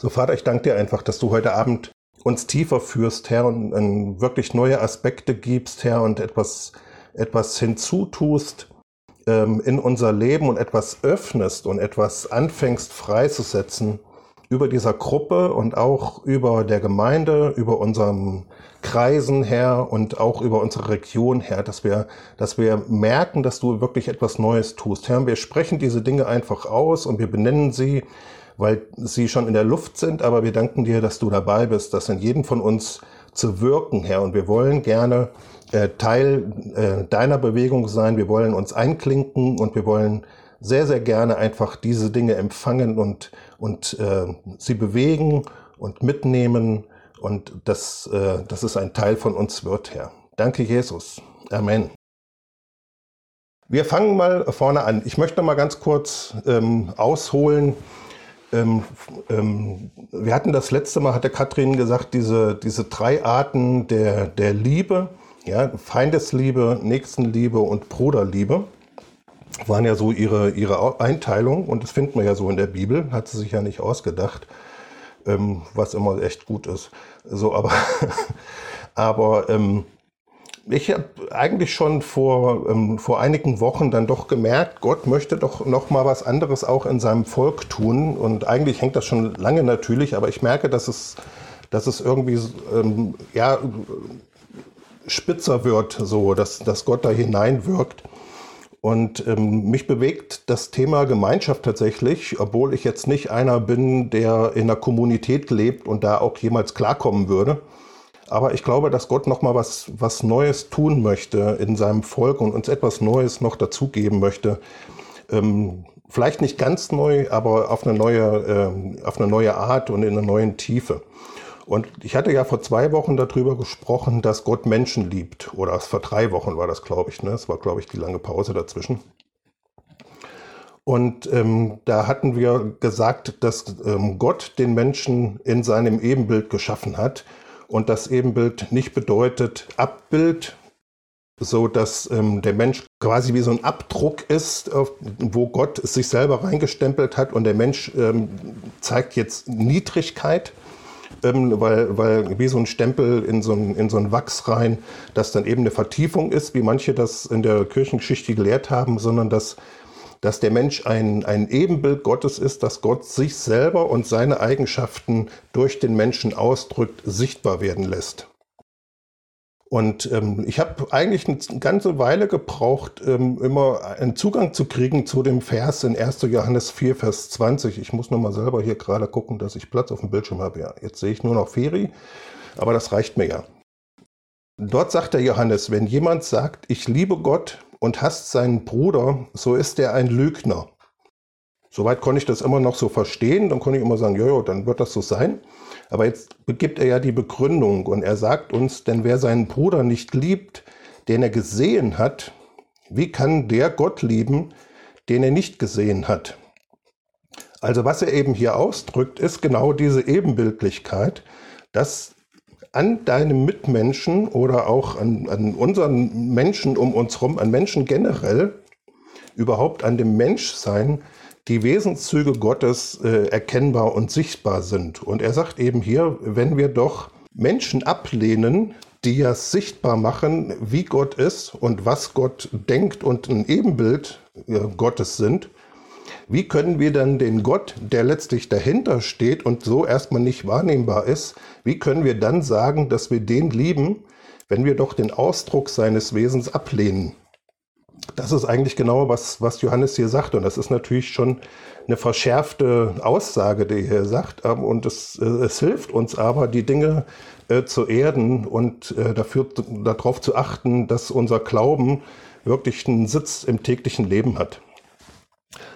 So, Vater, ich danke dir einfach, dass du heute Abend uns tiefer führst, Herr, und, und wirklich neue Aspekte gibst, Herr, und etwas, etwas hinzutust ähm, in unser Leben und etwas öffnest und etwas anfängst freizusetzen über dieser Gruppe und auch über der Gemeinde, über unseren Kreisen her und auch über unsere Region her, dass wir, dass wir merken, dass du wirklich etwas Neues tust. Herr, wir sprechen diese Dinge einfach aus und wir benennen sie, weil sie schon in der Luft sind, aber wir danken dir, dass du dabei bist, das in jedem von uns zu wirken, Herr. Und wir wollen gerne äh, Teil äh, deiner Bewegung sein. Wir wollen uns einklinken und wir wollen sehr, sehr gerne einfach diese Dinge empfangen und, und äh, sie bewegen und mitnehmen und dass, äh, dass es ein Teil von uns wird, Herr. Danke, Jesus. Amen. Wir fangen mal vorne an. Ich möchte mal ganz kurz ähm, ausholen. Ähm, ähm, wir hatten das letzte Mal, hatte Katrin gesagt, diese, diese drei Arten der, der Liebe, ja, Feindesliebe, Nächstenliebe und Bruderliebe, waren ja so ihre, ihre Einteilung und das finden wir ja so in der Bibel, hat sie sich ja nicht ausgedacht, ähm, was immer echt gut ist. So, aber, aber ähm, ich habe eigentlich schon vor, ähm, vor einigen Wochen dann doch gemerkt, Gott möchte doch noch mal was anderes auch in seinem Volk tun. Und eigentlich hängt das schon lange natürlich, aber ich merke, dass es, dass es irgendwie ähm, ja, spitzer wird, so, dass, dass Gott da hineinwirkt. Und ähm, mich bewegt das Thema Gemeinschaft tatsächlich, obwohl ich jetzt nicht einer bin, der in einer Kommunität lebt und da auch jemals klarkommen würde. Aber ich glaube, dass Gott noch mal was, was Neues tun möchte in seinem Volk und uns etwas Neues noch dazugeben möchte. Ähm, vielleicht nicht ganz neu, aber auf eine neue, ähm, auf eine neue Art und in einer neuen Tiefe. Und ich hatte ja vor zwei Wochen darüber gesprochen, dass Gott Menschen liebt. Oder vor drei Wochen war das, glaube ich. Ne? Das war, glaube ich, die lange Pause dazwischen. Und ähm, da hatten wir gesagt, dass ähm, Gott den Menschen in seinem Ebenbild geschaffen hat und das Ebenbild nicht bedeutet Abbild, so dass ähm, der Mensch quasi wie so ein Abdruck ist, wo Gott sich selber reingestempelt hat und der Mensch ähm, zeigt jetzt Niedrigkeit, ähm, weil, weil wie so ein Stempel in so ein, in so ein Wachs rein, das dann eben eine Vertiefung ist, wie manche das in der Kirchengeschichte gelehrt haben, sondern dass dass der Mensch ein, ein Ebenbild Gottes ist, dass Gott sich selber und seine Eigenschaften durch den Menschen ausdrückt, sichtbar werden lässt. Und ähm, ich habe eigentlich eine ganze Weile gebraucht, ähm, immer einen Zugang zu kriegen zu dem Vers in 1. Johannes 4, Vers 20. Ich muss nur mal selber hier gerade gucken, dass ich Platz auf dem Bildschirm habe. Ja, jetzt sehe ich nur noch Feri, aber das reicht mir ja. Dort sagt der Johannes, wenn jemand sagt, ich liebe Gott und hasst seinen Bruder, so ist er ein Lügner. Soweit konnte ich das immer noch so verstehen. Dann konnte ich immer sagen, jojo, dann wird das so sein. Aber jetzt gibt er ja die Begründung und er sagt uns, denn wer seinen Bruder nicht liebt, den er gesehen hat, wie kann der Gott lieben, den er nicht gesehen hat? Also was er eben hier ausdrückt, ist genau diese Ebenbildlichkeit, dass an deinem Mitmenschen oder auch an, an unseren Menschen um uns herum, an Menschen generell, überhaupt an dem Menschsein, die Wesenszüge Gottes äh, erkennbar und sichtbar sind. Und er sagt eben hier, wenn wir doch Menschen ablehnen, die ja sichtbar machen, wie Gott ist und was Gott denkt und ein Ebenbild äh, Gottes sind, wie können wir dann den Gott, der letztlich dahinter steht und so erstmal nicht wahrnehmbar ist, wie können wir dann sagen, dass wir den lieben, wenn wir doch den Ausdruck seines Wesens ablehnen? Das ist eigentlich genau, was, was Johannes hier sagt. Und das ist natürlich schon eine verschärfte Aussage, die er hier sagt. Ähm, und es, äh, es hilft uns aber, die Dinge äh, zu erden und äh, dafür, darauf zu achten, dass unser Glauben wirklich einen Sitz im täglichen Leben hat.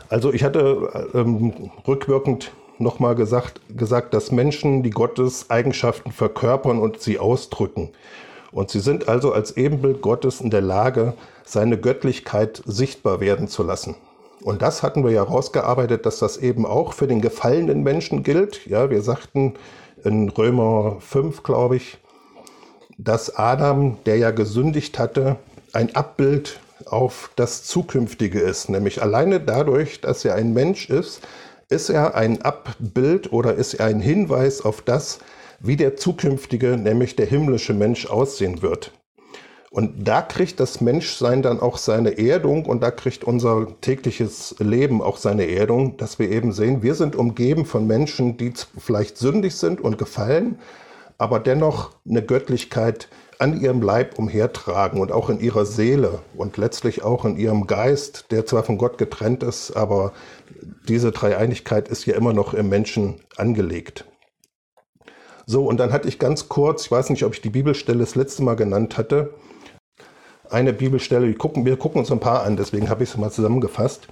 Also ich hatte ähm, rückwirkend nochmal gesagt, gesagt, dass Menschen die Gottes Eigenschaften verkörpern und sie ausdrücken. Und sie sind also als Ebenbild Gottes in der Lage, seine Göttlichkeit sichtbar werden zu lassen. Und das hatten wir ja herausgearbeitet, dass das eben auch für den gefallenen Menschen gilt. Ja, wir sagten in Römer 5, glaube ich, dass Adam, der ja gesündigt hatte, ein Abbild auf das Zukünftige ist. Nämlich alleine dadurch, dass er ein Mensch ist, ist er ein Abbild oder ist er ein Hinweis auf das, wie der zukünftige, nämlich der himmlische Mensch aussehen wird. Und da kriegt das Menschsein dann auch seine Erdung und da kriegt unser tägliches Leben auch seine Erdung, dass wir eben sehen, wir sind umgeben von Menschen, die vielleicht sündig sind und gefallen, aber dennoch eine Göttlichkeit an ihrem Leib umhertragen und auch in ihrer Seele und letztlich auch in ihrem Geist, der zwar von Gott getrennt ist, aber diese Dreieinigkeit ist ja immer noch im Menschen angelegt. So, und dann hatte ich ganz kurz, ich weiß nicht, ob ich die Bibelstelle das letzte Mal genannt hatte, eine Bibelstelle, wir gucken, wir gucken uns ein paar an, deswegen habe ich es mal zusammengefasst.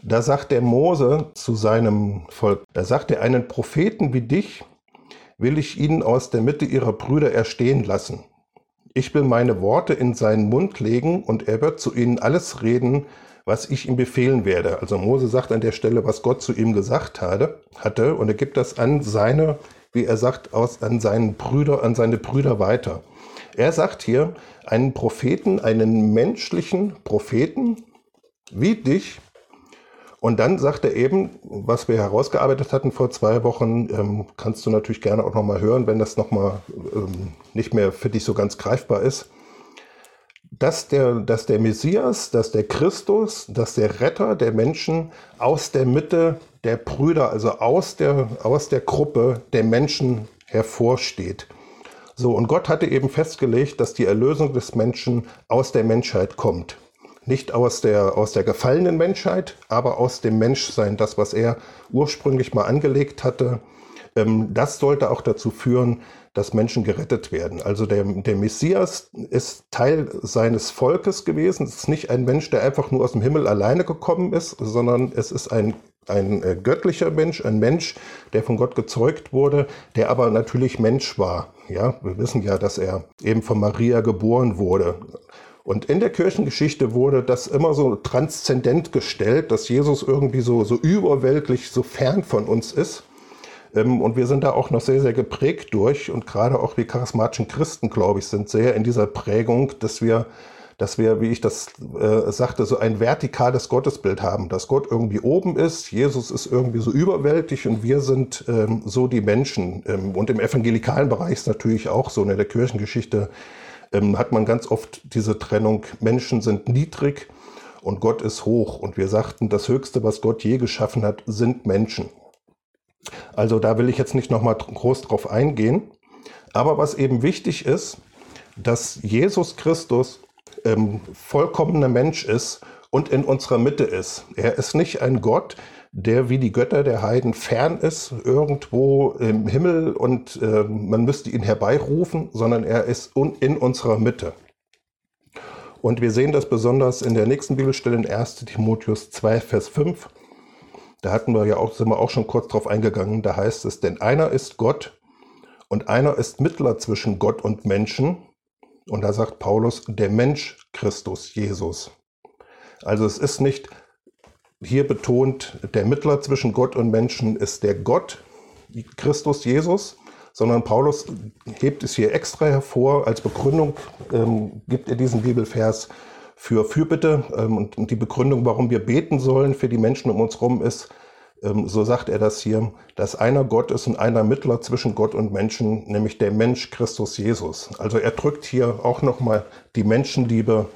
Da sagt der Mose zu seinem Volk, da sagt er, einen Propheten wie dich will ich ihnen aus der Mitte ihrer Brüder erstehen lassen. Ich will meine Worte in seinen Mund legen und er wird zu ihnen alles reden, was ich ihm befehlen werde. Also Mose sagt an der Stelle, was Gott zu ihm gesagt hatte, hatte und er gibt das an seine, wie er sagt, aus, an seinen Brüder, an seine Brüder weiter. Er sagt hier, einen Propheten, einen menschlichen Propheten wie dich. Und dann sagt er eben, was wir herausgearbeitet hatten vor zwei Wochen, ähm, kannst du natürlich gerne auch nochmal hören, wenn das nochmal ähm, nicht mehr für dich so ganz greifbar ist, dass der, dass der Messias, dass der Christus, dass der Retter der Menschen aus der Mitte der Brüder, also aus der, aus der Gruppe der Menschen hervorsteht. So, und Gott hatte eben festgelegt, dass die Erlösung des Menschen aus der Menschheit kommt. Nicht aus der, aus der gefallenen Menschheit, aber aus dem Menschsein, das, was er ursprünglich mal angelegt hatte. Ähm, das sollte auch dazu führen, dass Menschen gerettet werden. Also der, der Messias ist Teil seines Volkes gewesen. Es ist nicht ein Mensch, der einfach nur aus dem Himmel alleine gekommen ist, sondern es ist ein ein äh, göttlicher Mensch, ein Mensch, der von Gott gezeugt wurde, der aber natürlich Mensch war. Ja, wir wissen ja, dass er eben von Maria geboren wurde. Und in der Kirchengeschichte wurde das immer so transzendent gestellt, dass Jesus irgendwie so, so überweltlich, so fern von uns ist. Ähm, und wir sind da auch noch sehr, sehr geprägt durch. Und gerade auch wir charismatischen Christen, glaube ich, sind sehr in dieser Prägung, dass wir dass wir, wie ich das äh, sagte, so ein vertikales Gottesbild haben, dass Gott irgendwie oben ist, Jesus ist irgendwie so überwältig und wir sind ähm, so die Menschen. Ähm, und im evangelikalen Bereich ist natürlich auch so, in der Kirchengeschichte ähm, hat man ganz oft diese Trennung, Menschen sind niedrig und Gott ist hoch. Und wir sagten, das Höchste, was Gott je geschaffen hat, sind Menschen. Also da will ich jetzt nicht nochmal groß drauf eingehen. Aber was eben wichtig ist, dass Jesus Christus ähm, vollkommener Mensch ist und in unserer Mitte ist. Er ist nicht ein Gott, der wie die Götter der Heiden fern ist, irgendwo im Himmel und äh, man müsste ihn herbeirufen, sondern er ist in unserer Mitte. Und wir sehen das besonders in der nächsten Bibelstelle in 1 Timotheus 2, Vers 5. Da hatten wir ja auch, sind wir auch schon kurz drauf eingegangen. Da heißt es, denn einer ist Gott und einer ist Mittler zwischen Gott und Menschen, und da sagt Paulus, der Mensch Christus Jesus. Also es ist nicht hier betont, der Mittler zwischen Gott und Menschen ist der Gott, Christus Jesus, sondern Paulus hebt es hier extra hervor. Als Begründung ähm, gibt er diesen Bibelvers für Fürbitte. Ähm, und die Begründung, warum wir beten sollen für die Menschen um uns herum, ist, ähm, so sagt er das hier, dass einer Gott ist und einer Mittler zwischen Gott und Menschen, nämlich der Mensch Christus Jesus. Also er drückt hier auch nochmal die Menschenliebe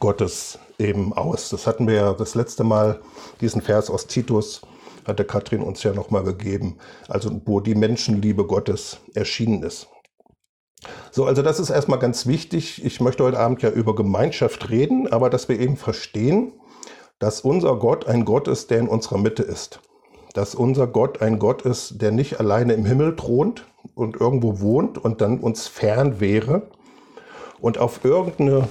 Gottes eben aus. Das hatten wir ja das letzte Mal, diesen Vers aus Titus, hatte Katrin uns ja nochmal gegeben, also wo die Menschenliebe Gottes erschienen ist. So, also das ist erstmal ganz wichtig. Ich möchte heute Abend ja über Gemeinschaft reden, aber dass wir eben verstehen, dass unser Gott ein Gott ist, der in unserer Mitte ist. Dass unser Gott ein Gott ist, der nicht alleine im Himmel thront und irgendwo wohnt und dann uns fern wäre und auf irgendeine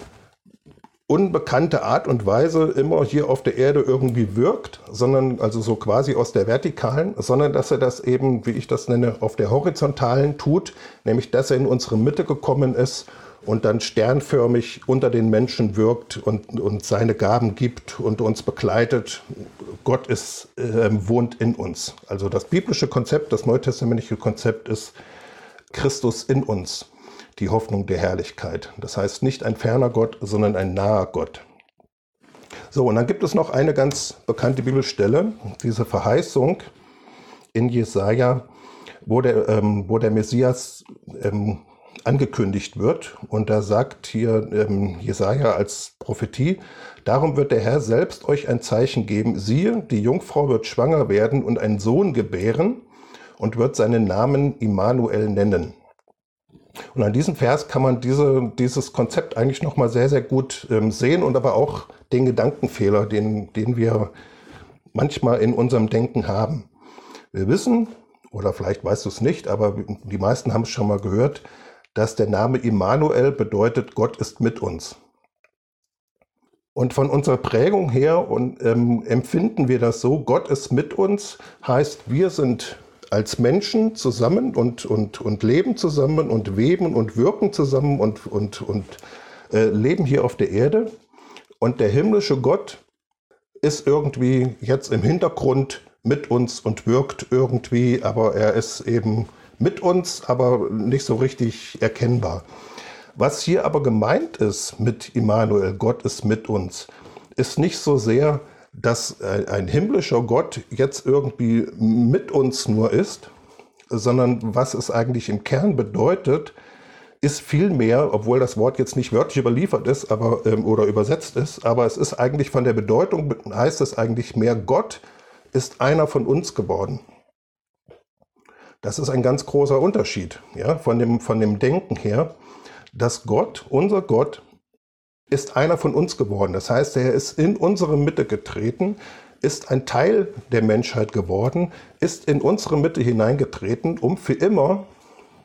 unbekannte Art und Weise immer hier auf der Erde irgendwie wirkt, sondern also so quasi aus der vertikalen, sondern dass er das eben, wie ich das nenne, auf der horizontalen tut, nämlich dass er in unsere Mitte gekommen ist und dann sternförmig unter den Menschen wirkt und, und seine Gaben gibt und uns begleitet. Gott ist, äh, wohnt in uns. Also das biblische Konzept, das neutestamentliche Konzept ist Christus in uns, die Hoffnung der Herrlichkeit. Das heißt nicht ein ferner Gott, sondern ein naher Gott. So, und dann gibt es noch eine ganz bekannte Bibelstelle, diese Verheißung in Jesaja, wo der, ähm, wo der Messias ähm, angekündigt wird. Und da sagt hier ähm, Jesaja als Prophetie, darum wird der Herr selbst euch ein Zeichen geben. Siehe, die Jungfrau wird schwanger werden und einen Sohn gebären und wird seinen Namen Immanuel nennen. Und an diesem Vers kann man diese, dieses Konzept eigentlich nochmal sehr, sehr gut ähm, sehen und aber auch den Gedankenfehler, den, den wir manchmal in unserem Denken haben. Wir wissen, oder vielleicht weißt du es nicht, aber die meisten haben es schon mal gehört, dass der Name Immanuel bedeutet, Gott ist mit uns. Und von unserer Prägung her und, ähm, empfinden wir das so, Gott ist mit uns, heißt, wir sind als Menschen zusammen und, und, und leben zusammen und weben und wirken zusammen und, und, und äh, leben hier auf der Erde. Und der himmlische Gott ist irgendwie jetzt im Hintergrund mit uns und wirkt irgendwie, aber er ist eben mit uns, aber nicht so richtig erkennbar. Was hier aber gemeint ist mit Immanuel, Gott ist mit uns, ist nicht so sehr, dass ein himmlischer Gott jetzt irgendwie mit uns nur ist, sondern was es eigentlich im Kern bedeutet, ist vielmehr, obwohl das Wort jetzt nicht wörtlich überliefert ist, aber ähm, oder übersetzt ist, aber es ist eigentlich von der Bedeutung heißt es eigentlich mehr Gott ist einer von uns geworden. Das ist ein ganz großer Unterschied ja, von, dem, von dem Denken her, dass Gott, unser Gott, ist einer von uns geworden. Das heißt, er ist in unsere Mitte getreten, ist ein Teil der Menschheit geworden, ist in unsere Mitte hineingetreten, um für immer,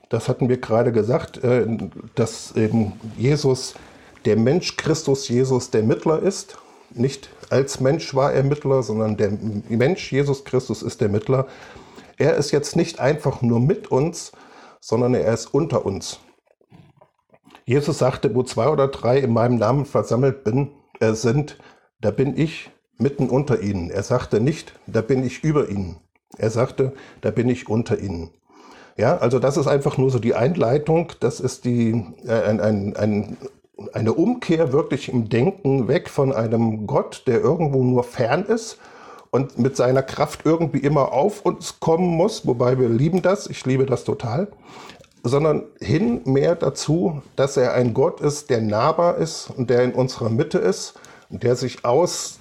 das hatten wir gerade gesagt, äh, dass eben Jesus, der Mensch Christus Jesus, der Mittler ist. Nicht als Mensch war er Mittler, sondern der Mensch Jesus Christus ist der Mittler. Er ist jetzt nicht einfach nur mit uns, sondern er ist unter uns. Jesus sagte, wo zwei oder drei in meinem Namen versammelt bin, äh, sind, da bin ich mitten unter ihnen. Er sagte nicht, da bin ich über ihnen. Er sagte, da bin ich unter ihnen. Ja, also das ist einfach nur so die Einleitung. Das ist die, äh, ein, ein, ein, eine Umkehr wirklich im Denken weg von einem Gott, der irgendwo nur fern ist und mit seiner Kraft irgendwie immer auf uns kommen muss, wobei wir lieben das, ich liebe das total, sondern hin mehr dazu, dass er ein Gott ist, der nahbar ist und der in unserer Mitte ist und der sich aus,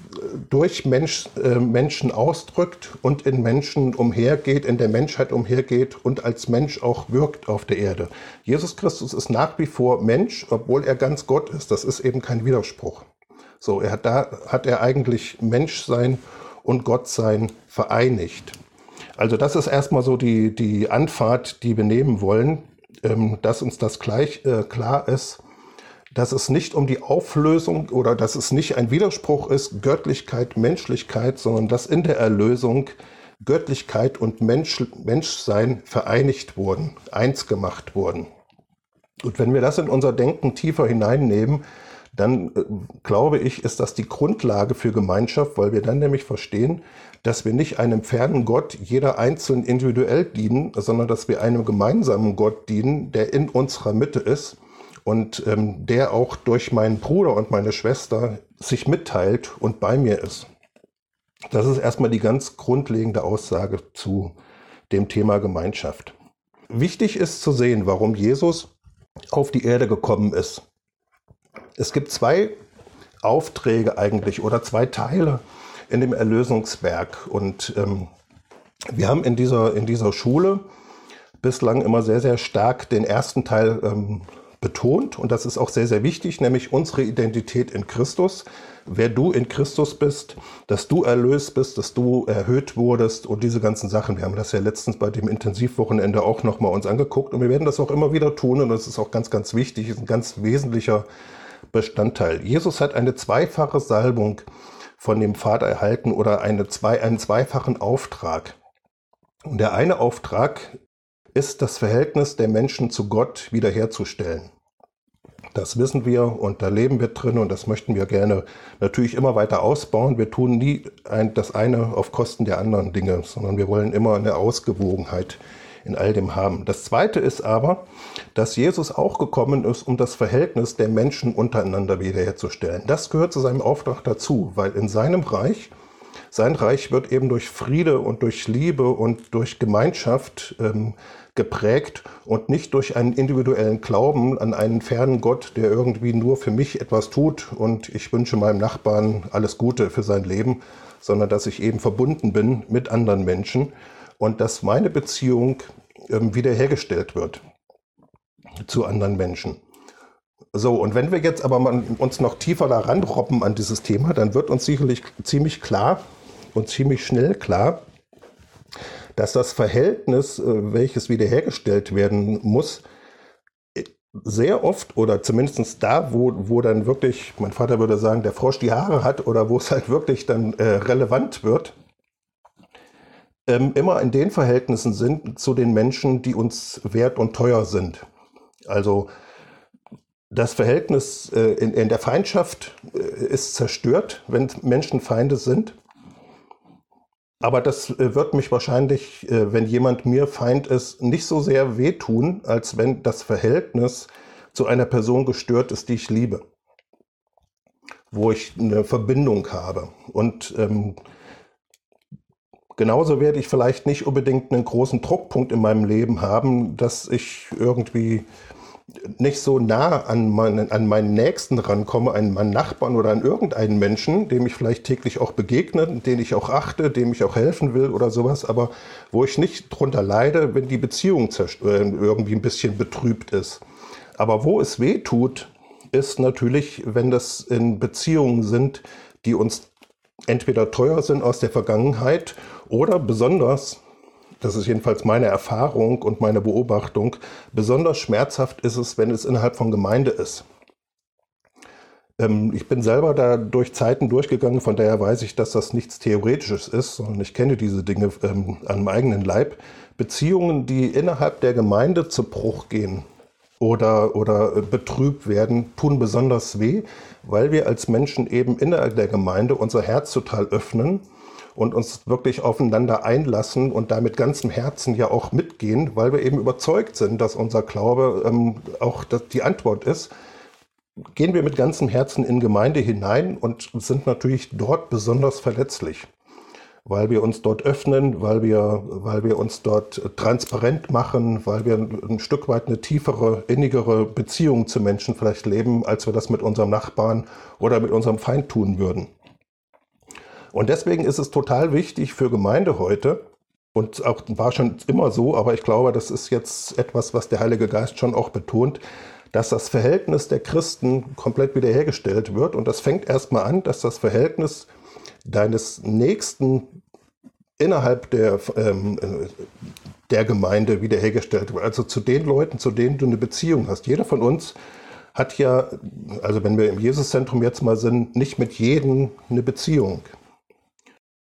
durch Mensch, äh, Menschen ausdrückt und in Menschen umhergeht, in der Menschheit umhergeht und als Mensch auch wirkt auf der Erde. Jesus Christus ist nach wie vor Mensch, obwohl er ganz Gott ist. Das ist eben kein Widerspruch. So, er hat da hat er eigentlich Menschsein und Gottsein vereinigt. Also das ist erstmal so die, die Anfahrt, die wir nehmen wollen, ähm, dass uns das gleich äh, klar ist, dass es nicht um die Auflösung oder dass es nicht ein Widerspruch ist, Göttlichkeit, Menschlichkeit, sondern dass in der Erlösung Göttlichkeit und Mensch, Menschsein vereinigt wurden, eins gemacht wurden. Und wenn wir das in unser Denken tiefer hineinnehmen, dann äh, glaube ich, ist das die Grundlage für Gemeinschaft, weil wir dann nämlich verstehen, dass wir nicht einem fernen Gott jeder einzeln individuell dienen, sondern dass wir einem gemeinsamen Gott dienen, der in unserer Mitte ist und ähm, der auch durch meinen Bruder und meine Schwester sich mitteilt und bei mir ist. Das ist erstmal die ganz grundlegende Aussage zu dem Thema Gemeinschaft. Wichtig ist zu sehen, warum Jesus auf die Erde gekommen ist. Es gibt zwei Aufträge eigentlich oder zwei Teile in dem Erlösungswerk. Und ähm, wir haben in dieser, in dieser Schule bislang immer sehr, sehr stark den ersten Teil ähm, betont. Und das ist auch sehr, sehr wichtig, nämlich unsere Identität in Christus. Wer du in Christus bist, dass du erlöst bist, dass du erhöht wurdest und diese ganzen Sachen. Wir haben das ja letztens bei dem Intensivwochenende auch nochmal uns angeguckt und wir werden das auch immer wieder tun und das ist auch ganz, ganz wichtig, ist ein ganz wesentlicher Bestandteil. Jesus hat eine zweifache Salbung von dem Vater erhalten oder eine zwei, einen zweifachen Auftrag. Und der eine Auftrag ist, das Verhältnis der Menschen zu Gott wiederherzustellen. Das wissen wir und da leben wir drin und das möchten wir gerne natürlich immer weiter ausbauen. Wir tun nie ein, das eine auf Kosten der anderen Dinge, sondern wir wollen immer eine Ausgewogenheit in all dem haben. Das Zweite ist aber, dass Jesus auch gekommen ist, um das Verhältnis der Menschen untereinander wiederherzustellen. Das gehört zu seinem Auftrag dazu, weil in seinem Reich, sein Reich wird eben durch Friede und durch Liebe und durch Gemeinschaft ähm, geprägt und nicht durch einen individuellen Glauben an einen fernen Gott, der irgendwie nur für mich etwas tut und ich wünsche meinem Nachbarn alles Gute für sein Leben, sondern dass ich eben verbunden bin mit anderen Menschen und dass meine Beziehung ähm, wiederhergestellt wird zu anderen Menschen. So, und wenn wir jetzt aber mal uns noch tiefer daran robben an dieses Thema, dann wird uns sicherlich ziemlich klar und ziemlich schnell klar, dass das Verhältnis, äh, welches wiederhergestellt werden muss, sehr oft oder zumindest da, wo, wo dann wirklich, mein Vater würde sagen, der Frosch die Haare hat oder wo es halt wirklich dann äh, relevant wird, ähm, immer in den Verhältnissen sind zu den Menschen, die uns wert und teuer sind. Also das Verhältnis äh, in, in, der Feindschaft äh, ist zerstört, wenn Menschen Feinde sind. Aber das äh, wird mich wahrscheinlich, äh, wenn jemand mir Feind ist, nicht so sehr wehtun, als wenn das Verhältnis zu einer Person gestört ist, die ich liebe. Wo ich eine Verbindung habe. Und ähm, genauso werde ich vielleicht nicht unbedingt einen großen Druckpunkt in meinem Leben haben, dass ich irgendwie nicht so nah an meinen, an meinen Nächsten rankomme, an meinen Nachbarn oder an irgendeinen Menschen, dem ich vielleicht täglich auch begegne, den ich auch achte, dem ich auch helfen will oder sowas, aber wo ich nicht drunter leide, wenn die Beziehung äh, irgendwie ein bisschen betrübt ist. Aber wo es weh tut, ist natürlich, wenn das in Beziehungen sind, die uns entweder teuer sind aus der Vergangenheit oder besonders das ist jedenfalls meine Erfahrung und meine Beobachtung, besonders schmerzhaft ist es, wenn es innerhalb von Gemeinde ist. Ähm, ich bin selber da durch Zeiten durchgegangen, von daher weiß ich, dass das nichts Theoretisches ist, sondern ich kenne diese Dinge ähm, an meinem eigenen Leib. Beziehungen, die innerhalb der Gemeinde zu Bruch gehen oder, oder äh, betrübt werden, tun besonders weh, weil wir als Menschen eben innerhalb der Gemeinde unser Herz total öffnen und uns wirklich aufeinander einlassen und da mit ganzem Herzen ja auch mitgehen, weil wir eben überzeugt sind, dass unser Glaube ähm, auch die Antwort ist, gehen wir mit ganzem Herzen in Gemeinde hinein und sind natürlich dort besonders verletzlich, weil wir uns dort öffnen, weil wir, weil wir uns dort transparent machen, weil wir ein Stück weit eine tiefere, innigere Beziehung zu Menschen vielleicht leben, als wir das mit unserem Nachbarn oder mit unserem Feind tun würden. Und deswegen ist es total wichtig für Gemeinde heute, und auch war schon immer so, aber ich glaube, das ist jetzt etwas, was der Heilige Geist schon auch betont, dass das Verhältnis der Christen komplett wiederhergestellt wird. Und das fängt erstmal an, dass das Verhältnis deines Nächsten innerhalb der, ähm, der Gemeinde wiederhergestellt wird. Also zu den Leuten, zu denen du eine Beziehung hast. Jeder von uns hat ja, also wenn wir im Jesuszentrum jetzt mal sind, nicht mit jedem eine Beziehung.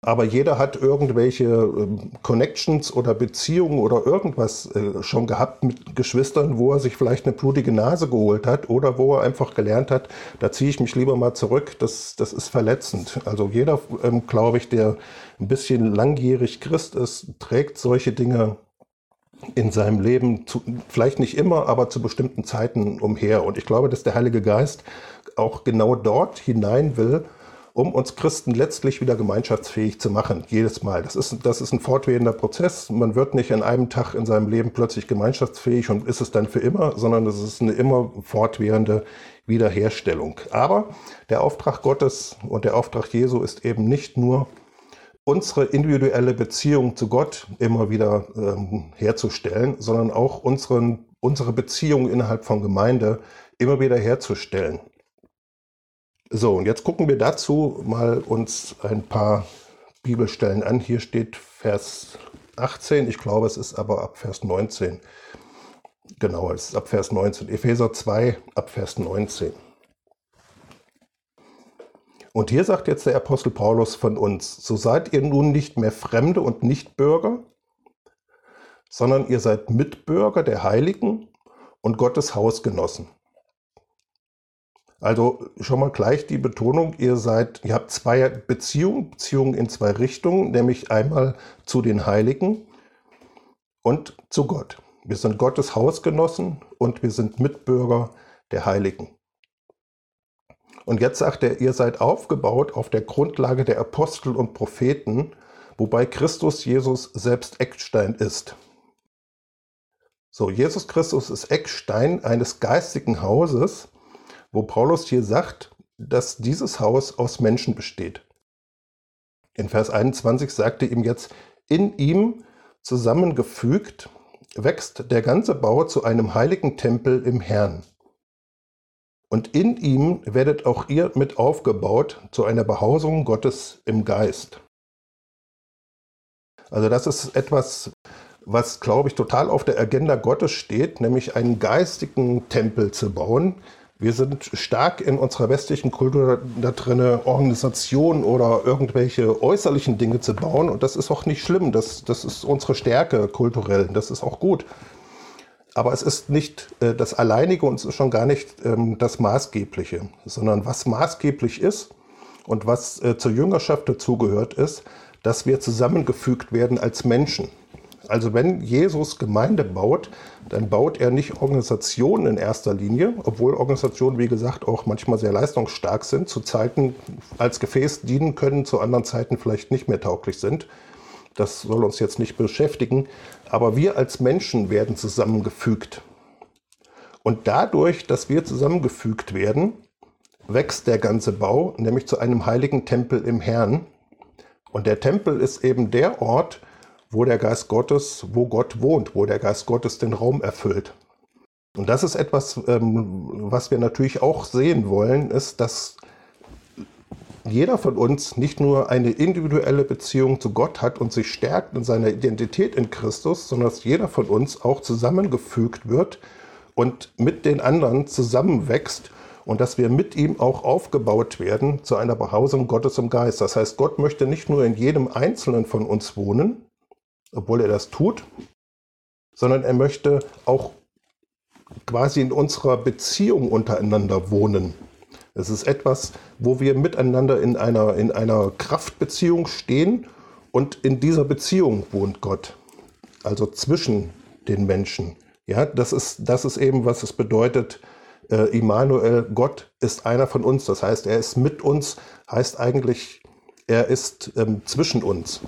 Aber jeder hat irgendwelche ähm, Connections oder Beziehungen oder irgendwas äh, schon gehabt mit Geschwistern, wo er sich vielleicht eine blutige Nase geholt hat oder wo er einfach gelernt hat, da ziehe ich mich lieber mal zurück, das, das ist verletzend. Also jeder, ähm, glaube ich, der ein bisschen langjährig Christ ist, trägt solche Dinge in seinem Leben, zu, vielleicht nicht immer, aber zu bestimmten Zeiten umher. Und ich glaube, dass der Heilige Geist auch genau dort hinein will, um uns Christen letztlich wieder gemeinschaftsfähig zu machen, jedes Mal. Das ist, das ist ein fortwährender Prozess. Man wird nicht an einem Tag in seinem Leben plötzlich gemeinschaftsfähig und ist es dann für immer, sondern es ist eine immer fortwährende Wiederherstellung. Aber der Auftrag Gottes und der Auftrag Jesu ist eben nicht nur, unsere individuelle Beziehung zu Gott immer wieder ähm, herzustellen, sondern auch unseren, unsere Beziehung innerhalb von Gemeinde immer wieder herzustellen. So, und jetzt gucken wir dazu mal uns ein paar Bibelstellen an. Hier steht Vers 18, ich glaube, es ist aber ab Vers 19. Genau, es ist ab Vers 19. Epheser 2, ab Vers 19. Und hier sagt jetzt der Apostel Paulus von uns, so seid ihr nun nicht mehr Fremde und Nichtbürger, sondern ihr seid Mitbürger der Heiligen und Gottes Hausgenossen also schon mal gleich die Betonung, ihr seid, ihr habt zwei Beziehungen, Beziehungen in zwei Richtungen, nämlich einmal zu den Heiligen und zu Gott. Wir sind Gottes Hausgenossen und wir sind Mitbürger der Heiligen. Und jetzt sagt er, ihr seid aufgebaut auf der Grundlage der Apostel und Propheten, wobei Christus Jesus selbst Eckstein ist. So, Jesus Christus ist Eckstein eines geistigen Hauses, wo Paulus hier sagt, dass dieses Haus aus Menschen besteht. In Vers 21 sagte ihm jetzt, in ihm zusammengefügt wächst der ganze Bau zu einem heiligen Tempel im Herrn. Und in ihm werdet auch ihr mit aufgebaut zu einer Behausung Gottes im Geist. Also das ist etwas, was, glaube ich, total auf der Agenda Gottes steht, nämlich einen geistigen Tempel zu bauen. Wir sind stark in unserer westlichen Kultur da drin, Organisationen oder irgendwelche äußerlichen Dinge zu bauen. Und das ist auch nicht schlimm. Das, das ist unsere Stärke kulturell. Das ist auch gut. Aber es ist nicht äh, das Alleinige und es ist schon gar nicht ähm, das Maßgebliche, sondern was maßgeblich ist und was äh, zur Jüngerschaft dazugehört ist, dass wir zusammengefügt werden als Menschen. Also wenn Jesus Gemeinde baut, dann baut er nicht Organisationen in erster Linie, obwohl Organisationen, wie gesagt, auch manchmal sehr leistungsstark sind, zu Zeiten als Gefäß dienen können, zu anderen Zeiten vielleicht nicht mehr tauglich sind, das soll uns jetzt nicht beschäftigen. Aber wir als Menschen werden zusammengefügt. Und dadurch, dass wir zusammengefügt werden, wächst der ganze Bau, nämlich zu einem heiligen Tempel im Herrn. Und der Tempel ist eben der Ort, wo der Geist Gottes, wo Gott wohnt, wo der Geist Gottes den Raum erfüllt. Und das ist etwas, ähm, was wir natürlich auch sehen wollen, ist, dass jeder von uns nicht nur eine individuelle Beziehung zu Gott hat und sich stärkt in seiner Identität in Christus, sondern dass jeder von uns auch zusammengefügt wird und mit den anderen zusammenwächst und dass wir mit ihm auch aufgebaut werden zu einer Behausung Gottes im Geist. Das heißt, Gott möchte nicht nur in jedem Einzelnen von uns wohnen, obwohl er das tut, sondern er möchte auch quasi in unserer Beziehung untereinander wohnen. Es ist etwas, wo wir miteinander in einer, in einer Kraftbeziehung stehen und in dieser Beziehung wohnt Gott. Also zwischen den Menschen. Ja, das ist, das ist eben, was es bedeutet, äh, Immanuel, Gott ist einer von uns. Das heißt, er ist mit uns, heißt eigentlich, er ist ähm, zwischen uns.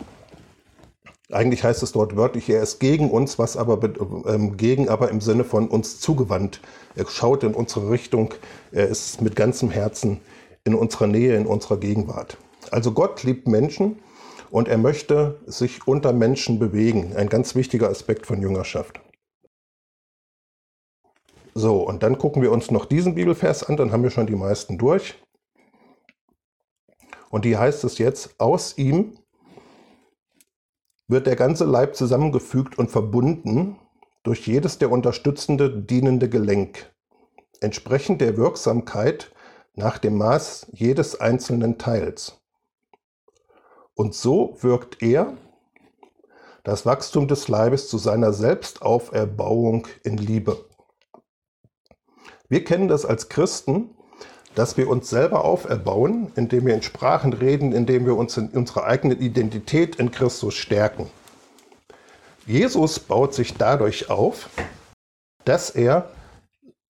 Eigentlich heißt es dort wörtlich, er ist gegen uns, was aber ähm, gegen, aber im Sinne von uns zugewandt. Er schaut in unsere Richtung, er ist mit ganzem Herzen in unserer Nähe, in unserer Gegenwart. Also Gott liebt Menschen und er möchte sich unter Menschen bewegen. Ein ganz wichtiger Aspekt von Jüngerschaft. So, und dann gucken wir uns noch diesen Bibelvers an, dann haben wir schon die meisten durch. Und die heißt es jetzt, aus ihm wird der ganze Leib zusammengefügt und verbunden durch jedes der unterstützende, dienende Gelenk, entsprechend der Wirksamkeit nach dem Maß jedes einzelnen Teils. Und so wirkt er das Wachstum des Leibes zu seiner Selbstauferbauung in Liebe. Wir kennen das als Christen, dass wir uns selber auferbauen, indem wir in Sprachen reden, indem wir uns in unserer eigenen Identität in Christus stärken. Jesus baut sich dadurch auf, dass er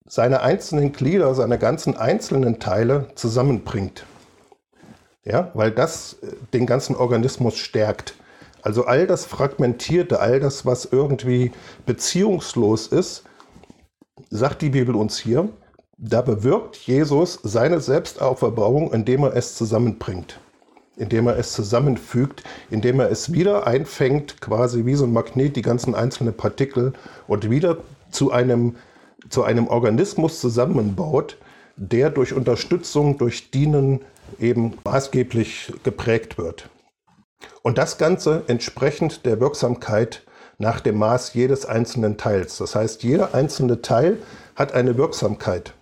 seine einzelnen Glieder, seine ganzen einzelnen Teile zusammenbringt. Ja, weil das äh, den ganzen Organismus stärkt. Also all das Fragmentierte, all das, was irgendwie beziehungslos ist, sagt die Bibel uns hier, da bewirkt Jesus seine Selbstauferbauung, indem er es zusammenbringt, indem er es zusammenfügt, indem er es wieder einfängt, quasi wie so ein Magnet, die ganzen einzelnen Partikel und wieder zu einem, zu einem Organismus zusammenbaut, der durch Unterstützung, durch Dienen eben maßgeblich geprägt wird. Und das Ganze entsprechend der Wirksamkeit nach dem Maß jedes einzelnen Teils. Das heißt, jeder einzelne Teil hat eine Wirksamkeit.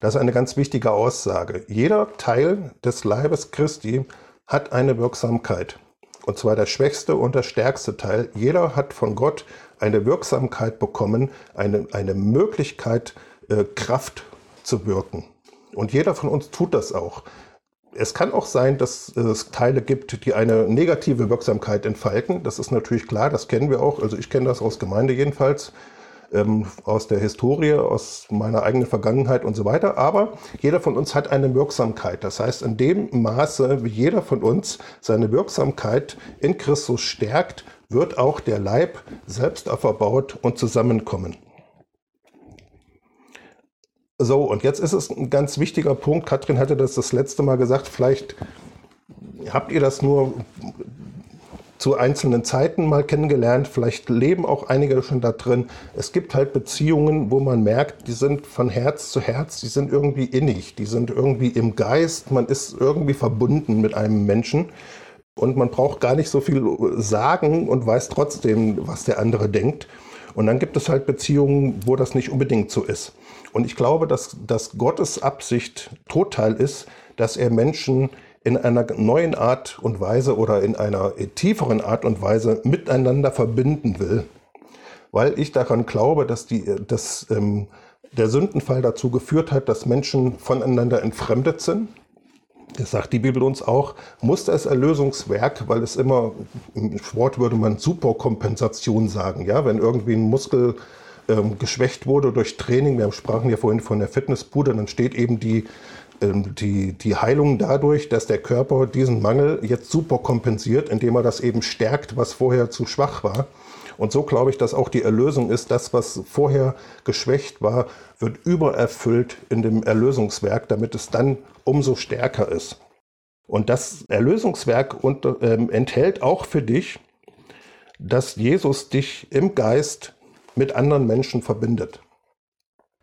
Das ist eine ganz wichtige Aussage. Jeder Teil des Leibes Christi hat eine Wirksamkeit. Und zwar der schwächste und der stärkste Teil. Jeder hat von Gott eine Wirksamkeit bekommen, eine, eine Möglichkeit, äh, Kraft zu wirken. Und jeder von uns tut das auch. es kann auch sein, dass es Teile gibt, die eine negative Wirksamkeit entfalten. Das ist natürlich klar, das kennen wir auch. Also ich kenne das aus Gemeinde jedenfalls, ähm, aus der Historie, aus meiner eigenen Vergangenheit und so weiter. Aber jeder von uns hat eine Wirksamkeit. Das heißt, in dem Maße, wie jeder von uns seine Wirksamkeit in Christus stärkt, wird auch der Leib selbst auferbaut und zusammenkommen. So, und jetzt ist es ein ganz wichtiger Punkt. Katrin hatte das das letzte Mal gesagt. Vielleicht habt ihr das nur zu einzelnen Zeiten mal kennengelernt. Vielleicht leben auch einige schon da drin. Es gibt halt Beziehungen, wo man merkt, die sind von Herz zu Herz, die sind irgendwie innig, die sind irgendwie im Geist. Man ist irgendwie verbunden mit einem Menschen. Und man braucht gar nicht so viel sagen und weiß trotzdem, was der andere denkt. Und dann gibt es halt Beziehungen, wo das nicht unbedingt so ist. Und ich glaube, dass, dass Gottes Absicht total ist, dass er Menschen in einer neuen Art und Weise oder in einer tieferen Art und Weise miteinander verbinden will. Weil ich daran glaube, dass, die, dass ähm, der Sündenfall dazu geführt hat, dass Menschen voneinander entfremdet sind. Das sagt die Bibel uns auch, muss das Erlösungswerk, weil es immer, im Sport würde man Superkompensation sagen, ja, wenn irgendwie ein Muskel ähm, geschwächt wurde durch Training. Wir sprachen ja vorhin von der Fitnessbude, dann steht eben die, die, die Heilung dadurch, dass der Körper diesen Mangel jetzt super kompensiert, indem er das eben stärkt, was vorher zu schwach war. Und so glaube ich, dass auch die Erlösung ist, das, was vorher geschwächt war, wird übererfüllt in dem Erlösungswerk, damit es dann umso stärker ist. Und das Erlösungswerk unter, ähm, enthält auch für dich, dass Jesus dich im Geist mit anderen Menschen verbindet.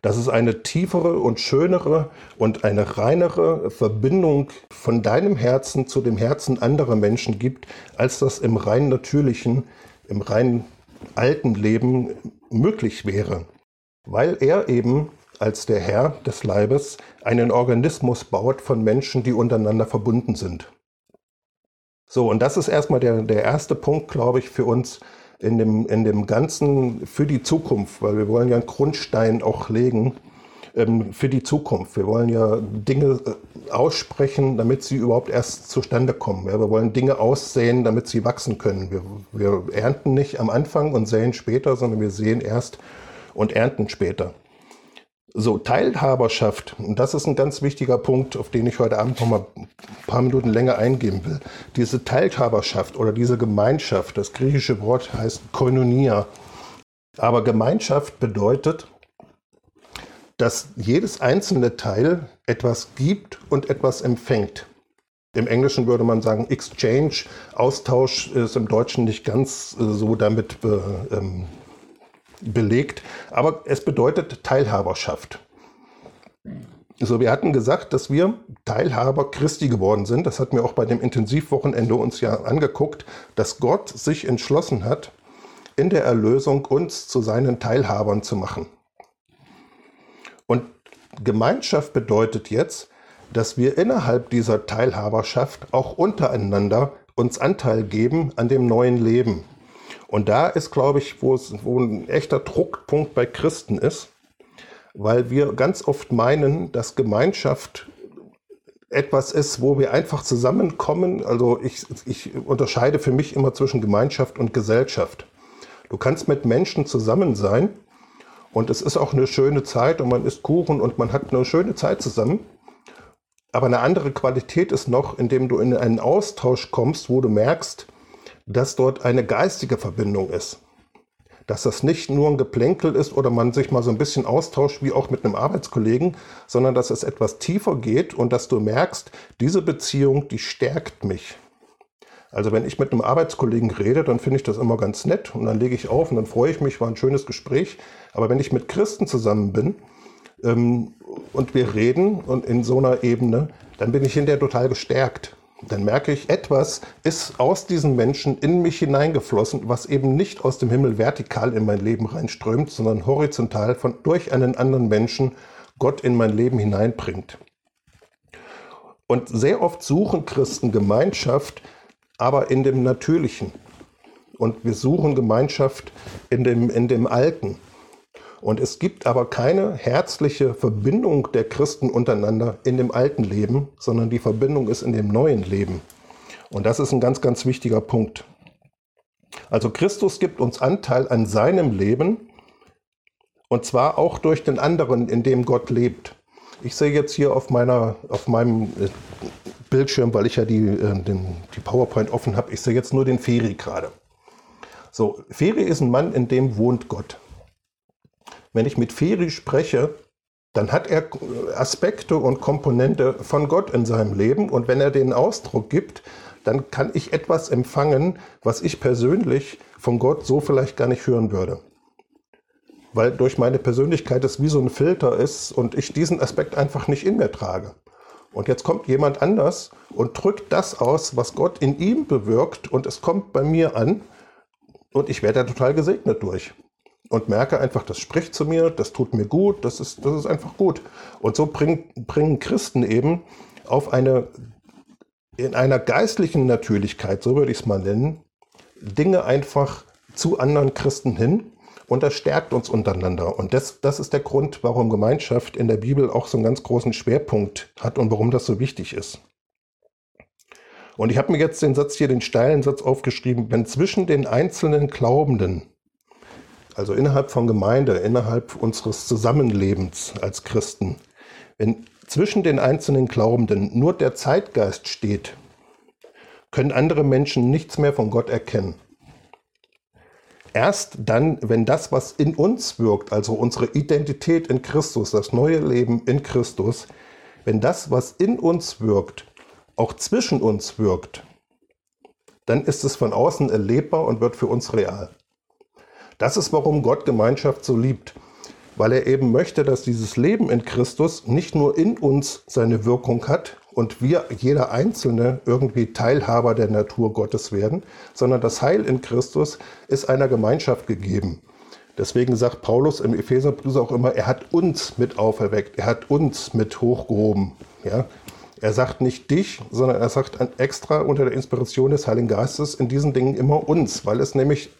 Dass es eine tiefere und schönere und eine reinere Verbindung von deinem Herzen zu dem Herzen anderer Menschen gibt, als das im rein natürlichen, im rein alten Leben möglich wäre. Weil er eben als der Herr des Leibes einen Organismus baut von Menschen, die untereinander verbunden sind. So, und das ist erstmal der, der erste Punkt, glaube ich, für uns, in dem, in dem Ganzen für die Zukunft, weil wir wollen ja einen Grundstein auch legen ähm, für die Zukunft. Wir wollen ja Dinge äh, aussprechen, damit sie überhaupt erst zustande kommen. Ja, wir wollen Dinge aussehen, damit sie wachsen können. Wir, wir ernten nicht am Anfang und säen später, sondern wir sehen erst und ernten später. So, Teilhaberschaft, und das ist ein ganz wichtiger Punkt, auf den ich heute Abend noch mal ein paar Minuten länger eingehen will. Diese Teilhaberschaft oder diese Gemeinschaft, das griechische Wort heißt Koinonia. Aber Gemeinschaft bedeutet, dass jedes einzelne Teil etwas gibt und etwas empfängt. Im Englischen würde man sagen Exchange, Austausch ist im Deutschen nicht ganz äh, so damit ähm, belegt, aber es bedeutet Teilhaberschaft. So, wir hatten gesagt, dass wir Teilhaber Christi geworden sind. Das hatten wir auch bei dem Intensivwochenende uns ja angeguckt, dass Gott sich entschlossen hat, in der Erlösung uns zu seinen Teilhabern zu machen. Und Gemeinschaft bedeutet jetzt, dass wir innerhalb dieser Teilhaberschaft auch untereinander uns Anteil geben an dem neuen Leben. Und da ist, glaube ich, wo es wo ein echter Druckpunkt bei Christen ist, weil wir ganz oft meinen, dass Gemeinschaft etwas ist, wo wir einfach zusammenkommen. Also ich, ich unterscheide für mich immer zwischen Gemeinschaft und Gesellschaft. Du kannst mit Menschen zusammen sein und es ist auch eine schöne Zeit und man isst Kuchen und man hat eine schöne Zeit zusammen. Aber eine andere Qualität ist noch, indem du in einen Austausch kommst, wo du merkst, dass dort eine geistige Verbindung ist. Dass das nicht nur ein Geplänkel ist oder man sich mal so ein bisschen austauscht wie auch mit einem Arbeitskollegen, sondern dass es etwas tiefer geht und dass du merkst, diese Beziehung, die stärkt mich. Also wenn ich mit einem Arbeitskollegen rede, dann finde ich das immer ganz nett und dann lege ich auf und dann freue ich mich, war ein schönes Gespräch. Aber wenn ich mit Christen zusammen bin ähm, und wir reden und in so einer Ebene, dann bin ich hinterher total gestärkt dann merke ich, etwas ist aus diesen Menschen in mich hineingeflossen, was eben nicht aus dem Himmel vertikal in mein Leben reinströmt, sondern horizontal von durch einen anderen Menschen Gott in mein Leben hineinbringt. Und sehr oft suchen Christen Gemeinschaft, aber in dem Natürlichen. Und wir suchen Gemeinschaft in dem, in dem Alten. Und es gibt aber keine herzliche Verbindung der Christen untereinander in dem alten Leben, sondern die Verbindung ist in dem neuen Leben. Und das ist ein ganz, ganz wichtiger Punkt. Also Christus gibt uns Anteil an seinem Leben und zwar auch durch den anderen, in dem Gott lebt. Ich sehe jetzt hier auf, meiner, auf meinem äh, Bildschirm, weil ich ja die, äh, den, die PowerPoint offen habe, ich sehe jetzt nur den Feri gerade. So, Feri ist ein Mann, in dem wohnt Gott. Wenn ich mit Feri spreche, dann hat er Aspekte und Komponente von Gott in seinem Leben und wenn er den Ausdruck gibt, dann kann ich etwas empfangen, was ich persönlich von Gott so vielleicht gar nicht hören würde. Weil durch meine Persönlichkeit es wie so ein Filter ist und ich diesen Aspekt einfach nicht in mir trage. Und jetzt kommt jemand anders und drückt das aus, was Gott in ihm bewirkt und es kommt bei mir an und ich werde da total gesegnet durch und merke einfach, das spricht zu mir, das tut mir gut, das ist, das ist einfach gut. Und so bring, bringen Christen eben auf eine, in einer geistlichen Natürlichkeit, so würde ich es mal nennen, Dinge einfach zu anderen Christen hin und das stärkt uns untereinander. Und das, das ist der Grund, warum Gemeinschaft in der Bibel auch so einen ganz großen Schwerpunkt hat und warum das so wichtig ist. Und ich habe mir jetzt den Satz hier, den steilen Satz aufgeschrieben, wenn zwischen den einzelnen Glaubenden also innerhalb von Gemeinde, innerhalb unseres Zusammenlebens als Christen, wenn zwischen den einzelnen Glaubenden nur der Zeitgeist steht, können andere Menschen nichts mehr von Gott erkennen. Erst dann, wenn das, was in uns wirkt, also unsere Identität in Christus, das neue Leben in Christus, wenn das, was in uns wirkt, auch zwischen uns wirkt, dann ist es von außen erlebbar und wird für uns real. Das ist, warum Gott Gemeinschaft so liebt. Weil er eben möchte, dass dieses Leben in Christus nicht nur in uns seine Wirkung hat und wir, jeder Einzelne, irgendwie Teilhaber der Natur Gottes werden, sondern das Heil in Christus ist einer Gemeinschaft gegeben. Deswegen sagt Paulus im Epheserbrief auch immer, er hat uns mit auferweckt, er hat uns mit hochgehoben. Ja? Er sagt nicht dich, sondern er sagt extra unter der Inspiration des Heiligen Geistes in diesen Dingen immer uns, weil es nämlich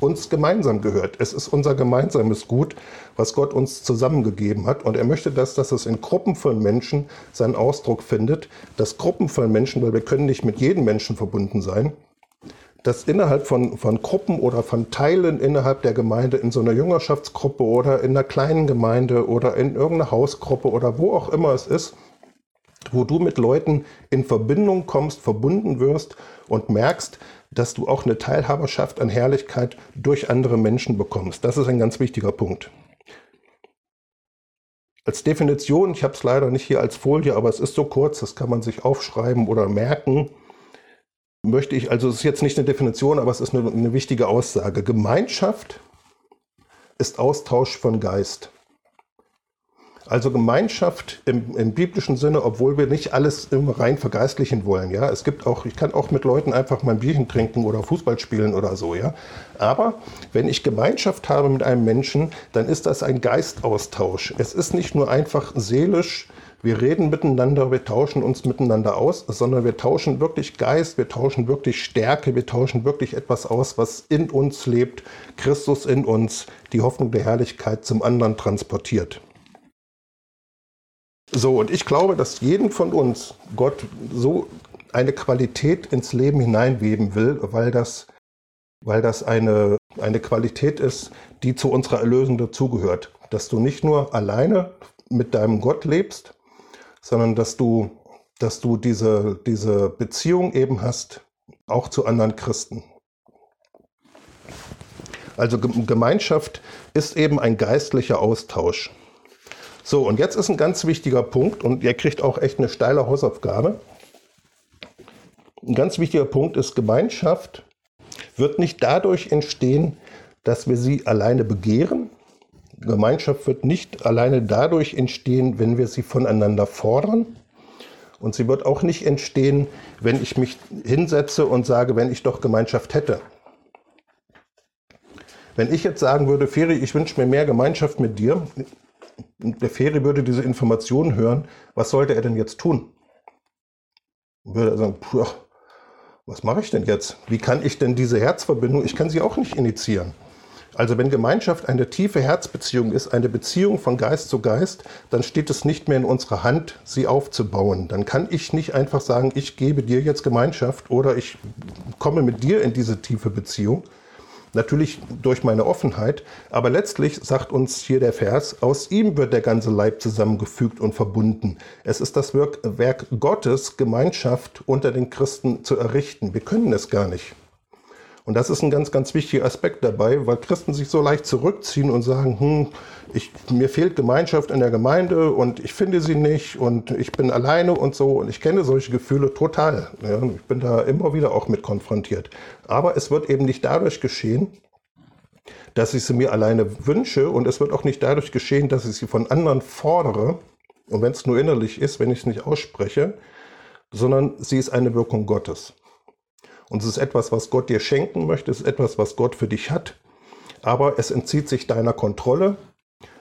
uns gemeinsam gehört. Es ist unser gemeinsames Gut, was Gott uns zusammengegeben hat. Und er möchte, dass, dass es in Gruppen von Menschen seinen Ausdruck findet. Dass Gruppen von Menschen, weil wir können nicht mit jedem Menschen verbunden sein, dass innerhalb von, von Gruppen oder von Teilen innerhalb der Gemeinde, in so einer Jüngerschaftsgruppe oder in einer kleinen Gemeinde oder in irgendeiner Hausgruppe oder wo auch immer es ist, wo du mit Leuten in Verbindung kommst, verbunden wirst und merkst, dass du auch eine Teilhaberschaft an Herrlichkeit durch andere Menschen bekommst. Das ist ein ganz wichtiger Punkt. Als Definition, ich habe es leider nicht hier als Folie, aber es ist so kurz, das kann man sich aufschreiben oder merken, möchte ich, also es ist jetzt nicht eine Definition, aber es ist eine, eine wichtige Aussage. Gemeinschaft ist Austausch von Geist. Also Gemeinschaft im, im, biblischen Sinne, obwohl wir nicht alles immer rein vergeistlichen wollen. Ja, es gibt auch, ich kann auch mit Leuten einfach mal ein Bierchen trinken oder Fußball spielen oder so. Ja, aber wenn ich Gemeinschaft habe mit einem Menschen, dann ist das ein Geistaustausch. Es ist nicht nur einfach seelisch. Wir reden miteinander, wir tauschen uns miteinander aus, sondern wir tauschen wirklich Geist, wir tauschen wirklich Stärke, wir tauschen wirklich etwas aus, was in uns lebt, Christus in uns, die Hoffnung der Herrlichkeit zum anderen transportiert. So, und ich glaube, dass jeden von uns Gott so eine Qualität ins Leben hineinweben will, weil das, weil das eine, eine Qualität ist, die zu unserer Erlösung dazugehört. Dass du nicht nur alleine mit deinem Gott lebst, sondern dass du, dass du diese, diese Beziehung eben hast, auch zu anderen Christen. Also Gemeinschaft ist eben ein geistlicher Austausch. So, und jetzt ist ein ganz wichtiger Punkt und ihr kriegt auch echt eine steile Hausaufgabe. Ein ganz wichtiger Punkt ist, Gemeinschaft wird nicht dadurch entstehen, dass wir sie alleine begehren. Gemeinschaft wird nicht alleine dadurch entstehen, wenn wir sie voneinander fordern. Und sie wird auch nicht entstehen, wenn ich mich hinsetze und sage, wenn ich doch Gemeinschaft hätte. Wenn ich jetzt sagen würde, Feri, ich wünsche mir mehr Gemeinschaft mit dir, der Feri würde diese Informationen hören, was sollte er denn jetzt tun? Würde er sagen, was mache ich denn jetzt? Wie kann ich denn diese Herzverbindung, ich kann sie auch nicht initiieren. Also wenn Gemeinschaft eine tiefe Herzbeziehung ist, eine Beziehung von Geist zu Geist, dann steht es nicht mehr in unserer Hand, sie aufzubauen. Dann kann ich nicht einfach sagen, ich gebe dir jetzt Gemeinschaft oder ich komme mit dir in diese tiefe Beziehung. Natürlich durch meine Offenheit, aber letztlich sagt uns hier der Vers, aus ihm wird der ganze Leib zusammengefügt und verbunden. Es ist das Werk Gottes, Gemeinschaft unter den Christen zu errichten. Wir können es gar nicht. Und das ist ein ganz, ganz wichtiger Aspekt dabei, weil Christen sich so leicht zurückziehen und sagen, hm, ich, mir fehlt Gemeinschaft in der Gemeinde und ich finde sie nicht und ich bin alleine und so. Und ich kenne solche Gefühle total. Ja, ich bin da immer wieder auch mit konfrontiert. Aber es wird eben nicht dadurch geschehen, dass ich sie mir alleine wünsche und es wird auch nicht dadurch geschehen, dass ich sie von anderen fordere. Und wenn es nur innerlich ist, wenn ich es nicht ausspreche, sondern sie ist eine Wirkung Gottes. Und es ist etwas, was Gott dir schenken möchte, es ist etwas, was Gott für dich hat, aber es entzieht sich deiner Kontrolle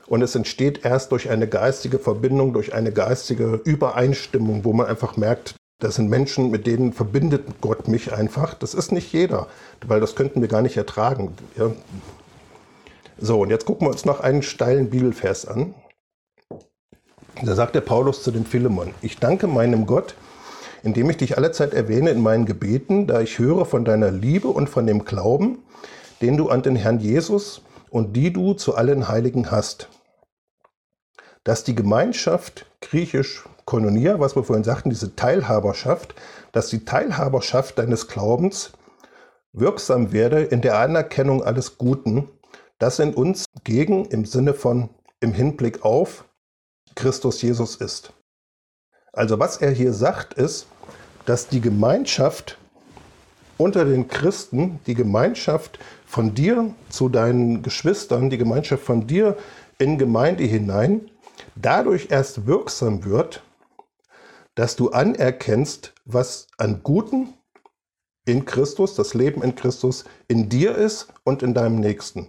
und es entsteht erst durch eine geistige Verbindung, durch eine geistige Übereinstimmung, wo man einfach merkt, das sind Menschen, mit denen verbindet Gott mich einfach. Das ist nicht jeder, weil das könnten wir gar nicht ertragen. Ja. So, und jetzt gucken wir uns noch einen steilen Bibelvers an. Da sagt der Paulus zu dem Philemon, ich danke meinem Gott, indem ich dich allezeit erwähne in meinen Gebeten, da ich höre von deiner Liebe und von dem Glauben, den du an den Herrn Jesus und die du zu allen Heiligen hast. Dass die Gemeinschaft, griechisch Koinonia, was wir vorhin sagten, diese Teilhaberschaft, dass die Teilhaberschaft deines Glaubens wirksam werde in der Anerkennung alles Guten, das in uns gegen im Sinne von im Hinblick auf Christus Jesus ist. Also was er hier sagt ist, dass die Gemeinschaft unter den Christen, die Gemeinschaft von dir zu deinen Geschwistern, die Gemeinschaft von dir in Gemeinde hinein, dadurch erst wirksam wird, dass du anerkennst, was an Guten in Christus, das Leben in Christus, in dir ist und in deinem Nächsten.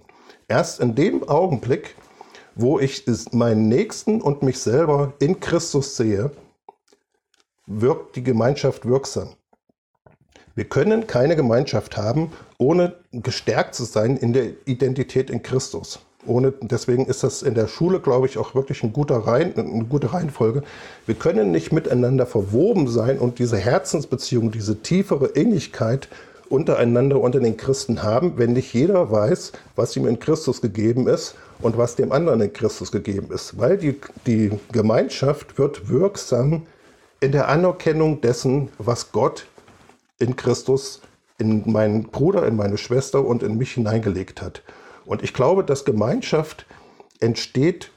Erst in dem Augenblick, wo ich meinen Nächsten und mich selber in Christus sehe, wirkt die Gemeinschaft wirksam. Wir können keine Gemeinschaft haben, ohne gestärkt zu sein in der Identität in Christus. Ohne, deswegen ist das in der Schule, glaube ich, auch wirklich ein guter Rein, eine gute Reihenfolge. Wir können nicht miteinander verwoben sein und diese Herzensbeziehung, diese tiefere Innigkeit untereinander unter den Christen haben, wenn nicht jeder weiß, was ihm in Christus gegeben ist und was dem anderen in Christus gegeben ist. Weil die, die Gemeinschaft wird wirksam in der Anerkennung dessen, was Gott in Christus, in meinen Bruder, in meine Schwester und in mich hineingelegt hat. Und ich glaube, dass Gemeinschaft entsteht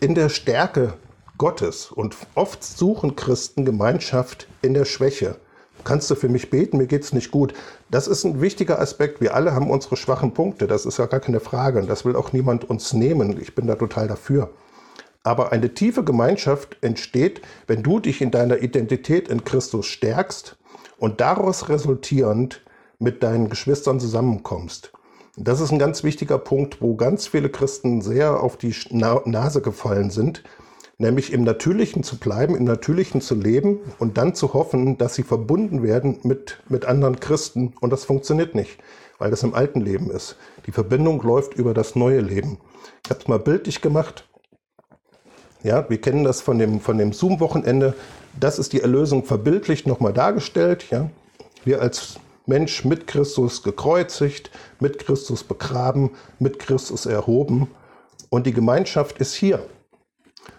in der Stärke Gottes. Und oft suchen Christen Gemeinschaft in der Schwäche. Kannst du für mich beten? Mir geht es nicht gut. Das ist ein wichtiger Aspekt. Wir alle haben unsere schwachen Punkte. Das ist ja gar keine Frage. Und das will auch niemand uns nehmen. Ich bin da total dafür. Aber eine tiefe Gemeinschaft entsteht, wenn du dich in deiner Identität in Christus stärkst und daraus resultierend mit deinen Geschwistern zusammenkommst. Das ist ein ganz wichtiger Punkt, wo ganz viele Christen sehr auf die Nase gefallen sind, nämlich im Natürlichen zu bleiben, im Natürlichen zu leben und dann zu hoffen, dass sie verbunden werden mit, mit anderen Christen. Und das funktioniert nicht, weil das im alten Leben ist. Die Verbindung läuft über das neue Leben. Ich habe es mal bildlich gemacht. Ja, wir kennen das von dem, von dem Zoom-Wochenende. Das ist die Erlösung verbildlicht nochmal dargestellt. Ja. Wir als Mensch mit Christus gekreuzigt, mit Christus begraben, mit Christus erhoben. Und die Gemeinschaft ist hier.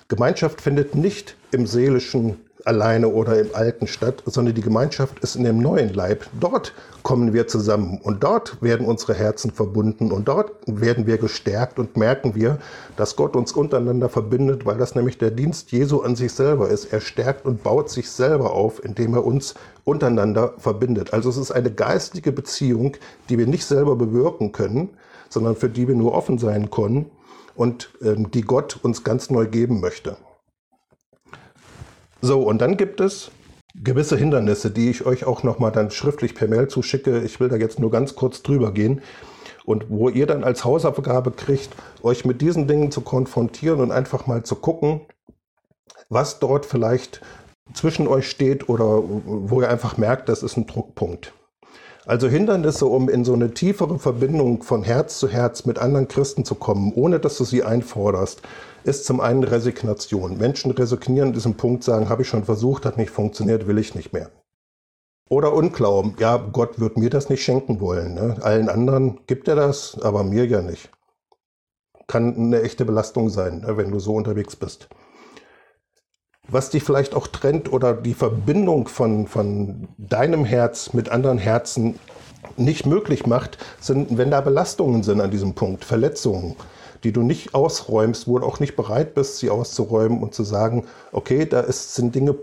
Gemeinschaft findet nicht im seelischen alleine oder im alten statt, sondern die Gemeinschaft ist in dem neuen Leib. Dort kommen wir zusammen und dort werden unsere Herzen verbunden und dort werden wir gestärkt und merken wir, dass Gott uns untereinander verbindet, weil das nämlich der Dienst Jesu an sich selber ist. Er stärkt und baut sich selber auf, indem er uns untereinander verbindet. Also es ist eine geistige Beziehung, die wir nicht selber bewirken können, sondern für die wir nur offen sein können und ähm, die Gott uns ganz neu geben möchte. So, und dann gibt es gewisse Hindernisse, die ich euch auch nochmal dann schriftlich per Mail zuschicke. Ich will da jetzt nur ganz kurz drüber gehen. Und wo ihr dann als Hausaufgabe kriegt, euch mit diesen Dingen zu konfrontieren und einfach mal zu gucken, was dort vielleicht zwischen euch steht oder wo ihr einfach merkt, das ist ein Druckpunkt. Also Hindernisse, um in so eine tiefere Verbindung von Herz zu Herz mit anderen Christen zu kommen, ohne dass du sie einforderst, ist zum einen Resignation. Menschen resignieren an diesem Punkt, sagen, habe ich schon versucht, hat nicht funktioniert, will ich nicht mehr. Oder Unglauben, ja, Gott wird mir das nicht schenken wollen. Ne? Allen anderen gibt er das, aber mir ja nicht. Kann eine echte Belastung sein, ne, wenn du so unterwegs bist was dich vielleicht auch trennt oder die Verbindung von, von deinem Herz mit anderen Herzen nicht möglich macht, sind, wenn da Belastungen sind an diesem Punkt, Verletzungen, die du nicht ausräumst, wo du auch nicht bereit bist, sie auszuräumen und zu sagen, okay, da ist, sind Dinge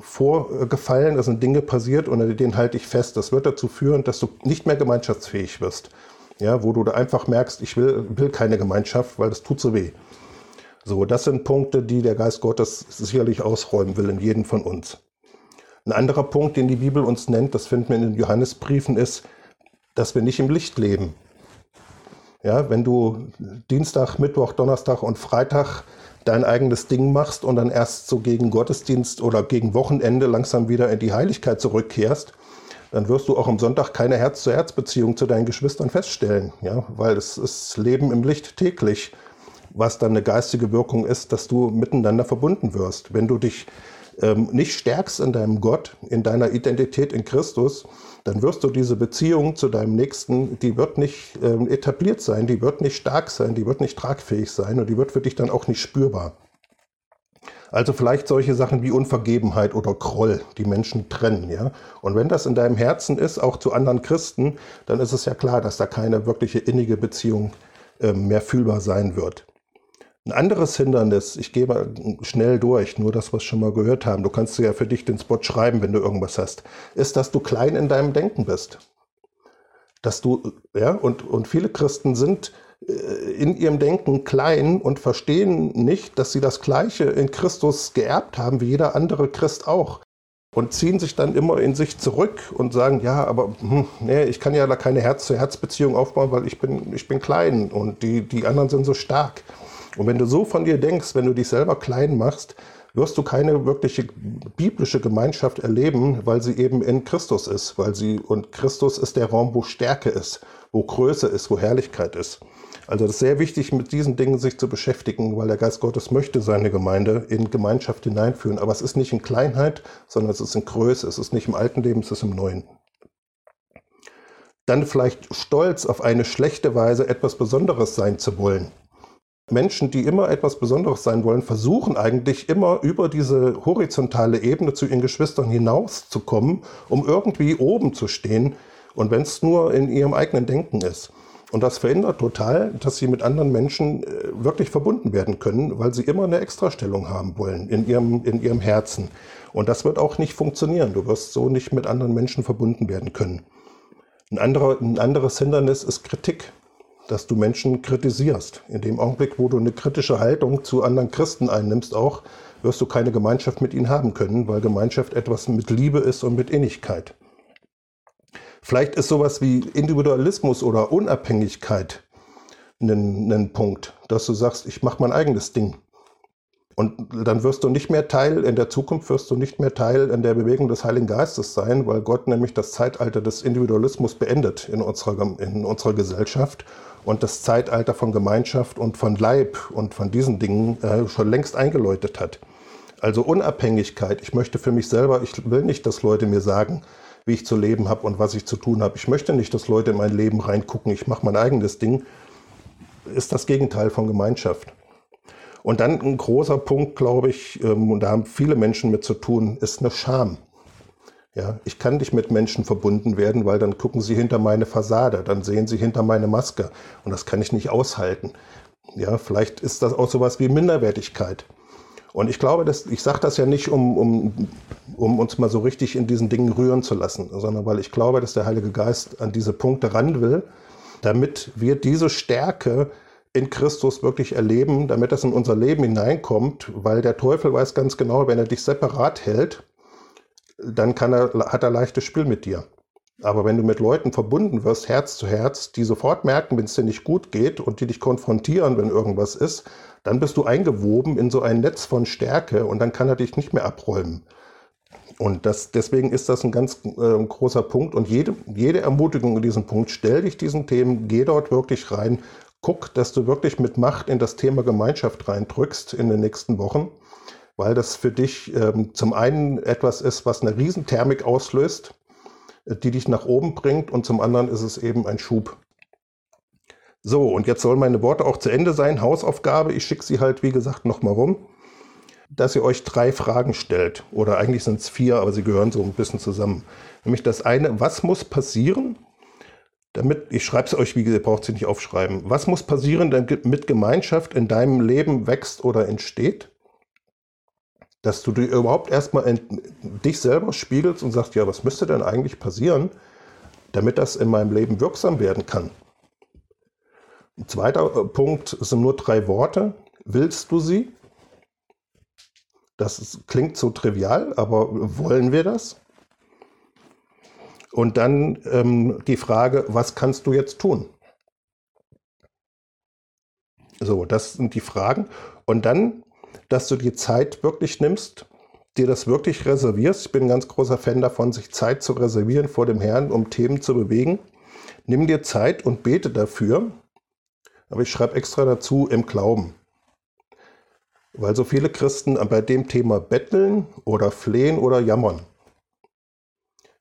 vorgefallen, da sind Dinge passiert und an denen halte ich fest. Das wird dazu führen, dass du nicht mehr gemeinschaftsfähig wirst. Ja, wo du da einfach merkst, ich will, will keine Gemeinschaft, weil das tut so weh. So, das sind Punkte, die der Geist Gottes sicherlich ausräumen will in jedem von uns. Ein anderer Punkt, den die Bibel uns nennt, das finden wir in den Johannesbriefen, ist, dass wir nicht im Licht leben. Ja, wenn du Dienstag, Mittwoch, Donnerstag und Freitag dein eigenes Ding machst und dann erst so gegen Gottesdienst oder gegen Wochenende langsam wieder in die Heiligkeit zurückkehrst, dann wirst du auch am Sonntag keine Herz-zu-Herz-Beziehung zu deinen Geschwistern feststellen, ja, weil es ist Leben im Licht täglich was dann eine geistige Wirkung ist, dass du miteinander verbunden wirst. Wenn du dich ähm, nicht stärkst in deinem Gott, in deiner Identität in Christus, dann wirst du diese Beziehung zu deinem Nächsten, die wird nicht ähm, etabliert sein, die wird nicht stark sein, die wird nicht tragfähig sein und die wird für dich dann auch nicht spürbar. Also vielleicht solche Sachen wie Unvergebenheit oder Groll, die Menschen trennen, ja. Und wenn das in deinem Herzen ist, auch zu anderen Christen, dann ist es ja klar, dass da keine wirkliche innige Beziehung äh, mehr fühlbar sein wird. Ein anderes Hindernis, ich gehe mal schnell durch, nur das, was wir schon mal gehört haben, du kannst ja für dich den Spot schreiben, wenn du irgendwas hast, ist, dass du klein in deinem Denken bist. Dass du, ja, und, und viele Christen sind äh, in ihrem Denken klein und verstehen nicht, dass sie das Gleiche in Christus geerbt haben, wie jeder andere Christ auch. Und ziehen sich dann immer in sich zurück und sagen, ja, aber hm, nee, ich kann ja da keine Herz-zu-Herz-Beziehung aufbauen, weil ich bin, ich bin klein und die, die anderen sind so stark. Und wenn du so von dir denkst, wenn du dich selber klein machst, wirst du keine wirkliche biblische Gemeinschaft erleben, weil sie eben in Christus ist, weil sie und Christus ist der Raum, wo Stärke ist, wo Größe ist, wo Herrlichkeit ist. Also das ist sehr wichtig, mit diesen Dingen sich zu beschäftigen, weil der Geist Gottes möchte seine Gemeinde in Gemeinschaft hineinführen. Aber es ist nicht in Kleinheit, sondern es ist in Größe. Es ist nicht im alten Leben, es ist im neuen. Dann vielleicht stolz auf eine schlechte Weise etwas Besonderes sein zu wollen. Menschen, die immer etwas Besonderes sein wollen, versuchen eigentlich immer über diese horizontale Ebene zu ihren Geschwistern hinauszukommen, um irgendwie oben zu stehen. Und wenn es nur in ihrem eigenen Denken ist. Und das verhindert total, dass sie mit anderen Menschen äh, wirklich verbunden werden können, weil sie immer eine Extrastellung haben wollen in ihrem, in ihrem Herzen. Und das wird auch nicht funktionieren. Du wirst so nicht mit anderen Menschen verbunden werden können. Ein, anderer, ein anderes Hindernis ist Kritik dass du Menschen kritisierst. In dem Augenblick, wo du eine kritische Haltung zu anderen Christen einnimmst, auch wirst du keine Gemeinschaft mit ihnen haben können, weil Gemeinschaft etwas mit Liebe ist und mit Innigkeit. Vielleicht ist sowas wie Individualismus oder Unabhängigkeit ein, ein Punkt, dass du sagst, ich mache mein eigenes Ding. Und dann wirst du nicht mehr Teil, in der Zukunft wirst du nicht mehr Teil in der Bewegung des Heiligen Geistes sein, weil Gott nämlich das Zeitalter des Individualismus beendet in unserer, in unserer Gesellschaft und das Zeitalter von Gemeinschaft und von Leib und von diesen Dingen äh, schon längst eingeläutet hat. Also Unabhängigkeit. Ich möchte für mich selber, ich will nicht, dass Leute mir sagen, wie ich zu leben habe und was ich zu tun habe. Ich möchte nicht, dass Leute in mein Leben reingucken. Ich mache mein eigenes Ding. Ist das Gegenteil von Gemeinschaft. Und dann ein großer Punkt, glaube ich, ähm, und da haben viele Menschen mit zu tun, ist eine Scham. Ja, ich kann nicht mit Menschen verbunden werden, weil dann gucken sie hinter meine Fassade, dann sehen sie hinter meine Maske und das kann ich nicht aushalten. Ja, vielleicht ist das auch sowas wie Minderwertigkeit. Und ich glaube, dass, ich sage das ja nicht, um, um, um uns mal so richtig in diesen Dingen rühren zu lassen, sondern weil ich glaube, dass der Heilige Geist an diese Punkte ran will, damit wir diese Stärke in Christus wirklich erleben, damit das in unser Leben hineinkommt, weil der Teufel weiß ganz genau, wenn er dich separat hält, dann er, hat er leichtes Spiel mit dir. Aber wenn du mit Leuten verbunden wirst, Herz zu Herz, die sofort merken, wenn es dir nicht gut geht und die dich konfrontieren, wenn irgendwas ist, dann bist du eingewoben in so ein Netz von Stärke und dann kann er dich nicht mehr abräumen. Und das, deswegen ist das ein ganz äh, großer Punkt. Und jede, jede Ermutigung in diesem Punkt, stell dich diesen Themen, geh dort wirklich rein, guck, dass du wirklich mit Macht in das Thema Gemeinschaft reindrückst in den nächsten Wochen, weil das für dich ähm, zum einen etwas ist, was eine Riesenthermik auslöst, äh, die dich nach oben bringt und zum anderen ist es eben ein Schub. So, und jetzt sollen meine Worte auch zu Ende sein. Hausaufgabe, ich schicke sie halt, wie gesagt, nochmal rum dass ihr euch drei Fragen stellt. Oder eigentlich sind es vier, aber sie gehören so ein bisschen zusammen. Nämlich das eine, was muss passieren, damit, ich schreibe es euch, wie gesagt, braucht sie nicht aufschreiben. Was muss passieren, damit Gemeinschaft in deinem Leben wächst oder entsteht? Dass du dir überhaupt erstmal dich selber spiegelst und sagst, ja, was müsste denn eigentlich passieren, damit das in meinem Leben wirksam werden kann? Ein zweiter äh, Punkt sind nur drei Worte. Willst du sie? Das ist, klingt so trivial, aber wollen wir das? Und dann ähm, die Frage, was kannst du jetzt tun? So, das sind die Fragen. Und dann, dass du die Zeit wirklich nimmst, dir das wirklich reservierst. Ich bin ein ganz großer Fan davon, sich Zeit zu reservieren vor dem Herrn, um Themen zu bewegen. Nimm dir Zeit und bete dafür. Aber ich schreibe extra dazu im Glauben. Weil so viele Christen bei dem Thema betteln oder flehen oder jammern.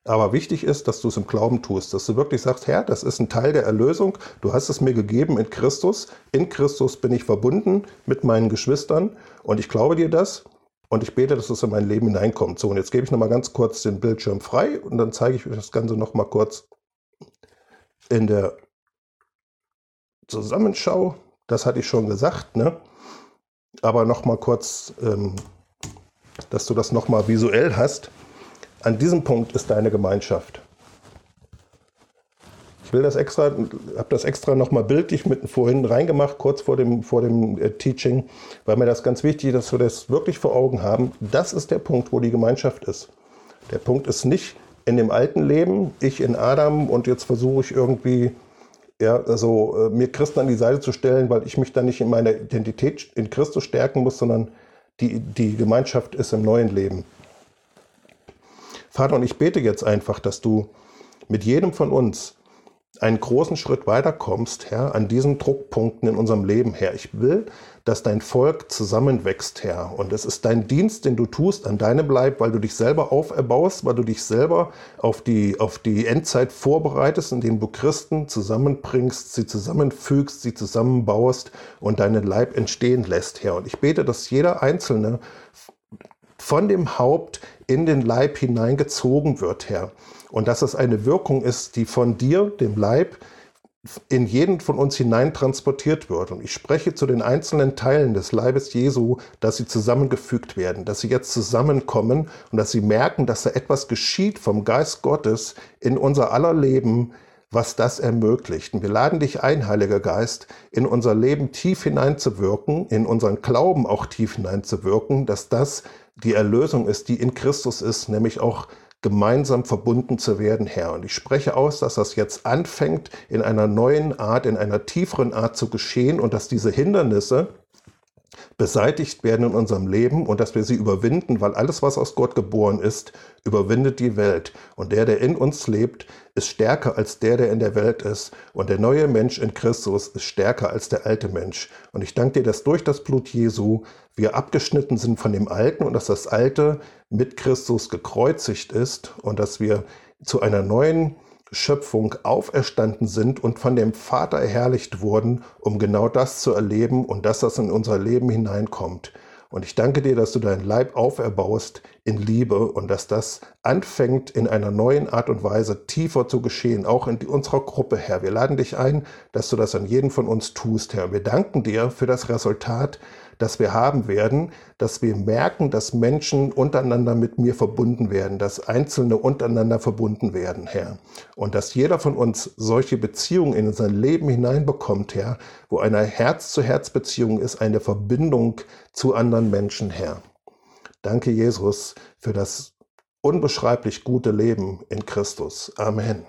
Aber wichtig ist, dass du es im Glauben tust, dass du wirklich sagst, Herr, das ist ein Teil der Erlösung, du hast es mir gegeben in Christus, in Christus bin ich verbunden mit meinen Geschwistern und ich glaube dir das und ich bete, dass es in mein Leben hineinkommt. So, und jetzt gebe ich nochmal ganz kurz den Bildschirm frei und dann zeige ich euch das Ganze nochmal kurz in der Zusammenschau. Das hatte ich schon gesagt, ne? aber noch mal kurz, ähm, dass du das noch mal visuell hast. An diesem Punkt ist deine Gemeinschaft. Ich will das extra, habe das extra noch mal bildlich mit vorhin reingemacht, kurz vor dem, vor dem äh, Teaching, weil mir das ganz wichtig ist, dass wir das wirklich vor Augen haben. Das ist der Punkt, wo die Gemeinschaft ist. Der Punkt ist nicht in dem alten Leben, ich in Adam und jetzt versuche ich irgendwie ja, also äh, mir Christen an die Seite zu stellen, weil ich mich dann nicht in meiner Identität in Christus stärken muss, sondern die, die Gemeinschaft ist im neuen Leben. Vater, und ich bete jetzt einfach, dass du mit jedem von uns einen großen Schritt weiterkommst, Herr, an diesen Druckpunkten in unserem Leben, Herr. Ich will, dass dein Volk zusammenwächst, Herr. Und es ist dein Dienst, den du tust an deinem Leib, weil du dich selber auferbaust, weil du dich selber auf die, auf die Endzeit vorbereitest, indem du Christen zusammenbringst, sie zusammenfügst, sie zusammenbaust und deinen Leib entstehen lässt, Herr. Und ich bete, dass jeder Einzelne von dem Haupt in den Leib hineingezogen wird, Herr. Und dass es eine Wirkung ist, die von dir, dem Leib, in jeden von uns hinein transportiert wird. Und ich spreche zu den einzelnen Teilen des Leibes Jesu, dass sie zusammengefügt werden, dass sie jetzt zusammenkommen und dass sie merken, dass da etwas geschieht vom Geist Gottes in unser aller Leben, was das ermöglicht. Und wir laden dich ein, Heiliger Geist, in unser Leben tief hineinzuwirken, in unseren Glauben auch tief hineinzuwirken, dass das die Erlösung ist, die in Christus ist, nämlich auch gemeinsam verbunden zu werden, Herr. Und ich spreche aus, dass das jetzt anfängt, in einer neuen Art, in einer tieferen Art zu geschehen und dass diese Hindernisse, beseitigt werden in unserem Leben und dass wir sie überwinden, weil alles, was aus Gott geboren ist, überwindet die Welt. Und der, der in uns lebt, ist stärker als der, der in der Welt ist. Und der neue Mensch in Christus ist stärker als der alte Mensch. Und ich danke dir, dass durch das Blut Jesu wir abgeschnitten sind von dem Alten und dass das Alte mit Christus gekreuzigt ist und dass wir zu einer neuen Schöpfung auferstanden sind und von dem Vater erherrlicht wurden, um genau das zu erleben und dass das in unser Leben hineinkommt. Und ich danke dir, dass du deinen Leib auferbaust in Liebe und dass das anfängt in einer neuen Art und Weise tiefer zu geschehen, auch in unserer Gruppe, Herr. Wir laden dich ein, dass du das an jeden von uns tust, Herr. Wir danken dir für das Resultat, das wir haben werden, dass wir merken, dass Menschen untereinander mit mir verbunden werden, dass Einzelne untereinander verbunden werden, Herr. Und dass jeder von uns solche Beziehungen in sein Leben hineinbekommt, Herr, wo eine Herz-zu-Herz-Beziehung ist, eine Verbindung zu anderen Menschen, Herr. Danke, Jesus, für das unbeschreiblich gute Leben in Christus. Amen.